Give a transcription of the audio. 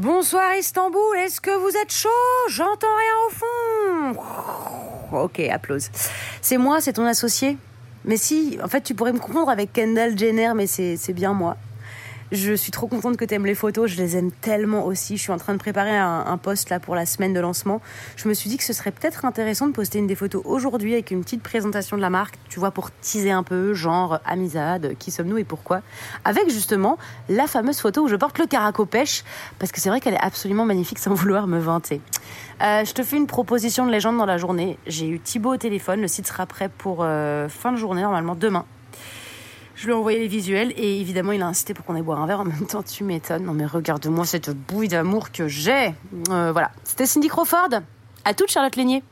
Bonsoir Istanbul, est-ce que vous êtes chaud? J'entends rien au fond. Ok, applause. C'est moi, c'est ton associé? Mais si, en fait, tu pourrais me confondre avec Kendall Jenner, mais c'est bien moi. Je suis trop contente que tu aimes les photos, je les aime tellement aussi. Je suis en train de préparer un, un post là pour la semaine de lancement. Je me suis dit que ce serait peut-être intéressant de poster une des photos aujourd'hui avec une petite présentation de la marque, tu vois, pour teaser un peu, genre Amisade, qui sommes-nous et pourquoi. Avec justement la fameuse photo où je porte le caraco pêche, parce que c'est vrai qu'elle est absolument magnifique sans vouloir me vanter. Euh, je te fais une proposition de légende dans la journée. J'ai eu Thibaut au téléphone, le site sera prêt pour euh, fin de journée, normalement demain. Je lui ai envoyé les visuels et évidemment il a insisté pour qu'on aille boire un verre. En même temps, tu m'étonnes. Non mais regarde-moi cette bouille d'amour que j'ai. Euh, voilà. C'était Cindy Crawford. À toute Charlotte Lénier.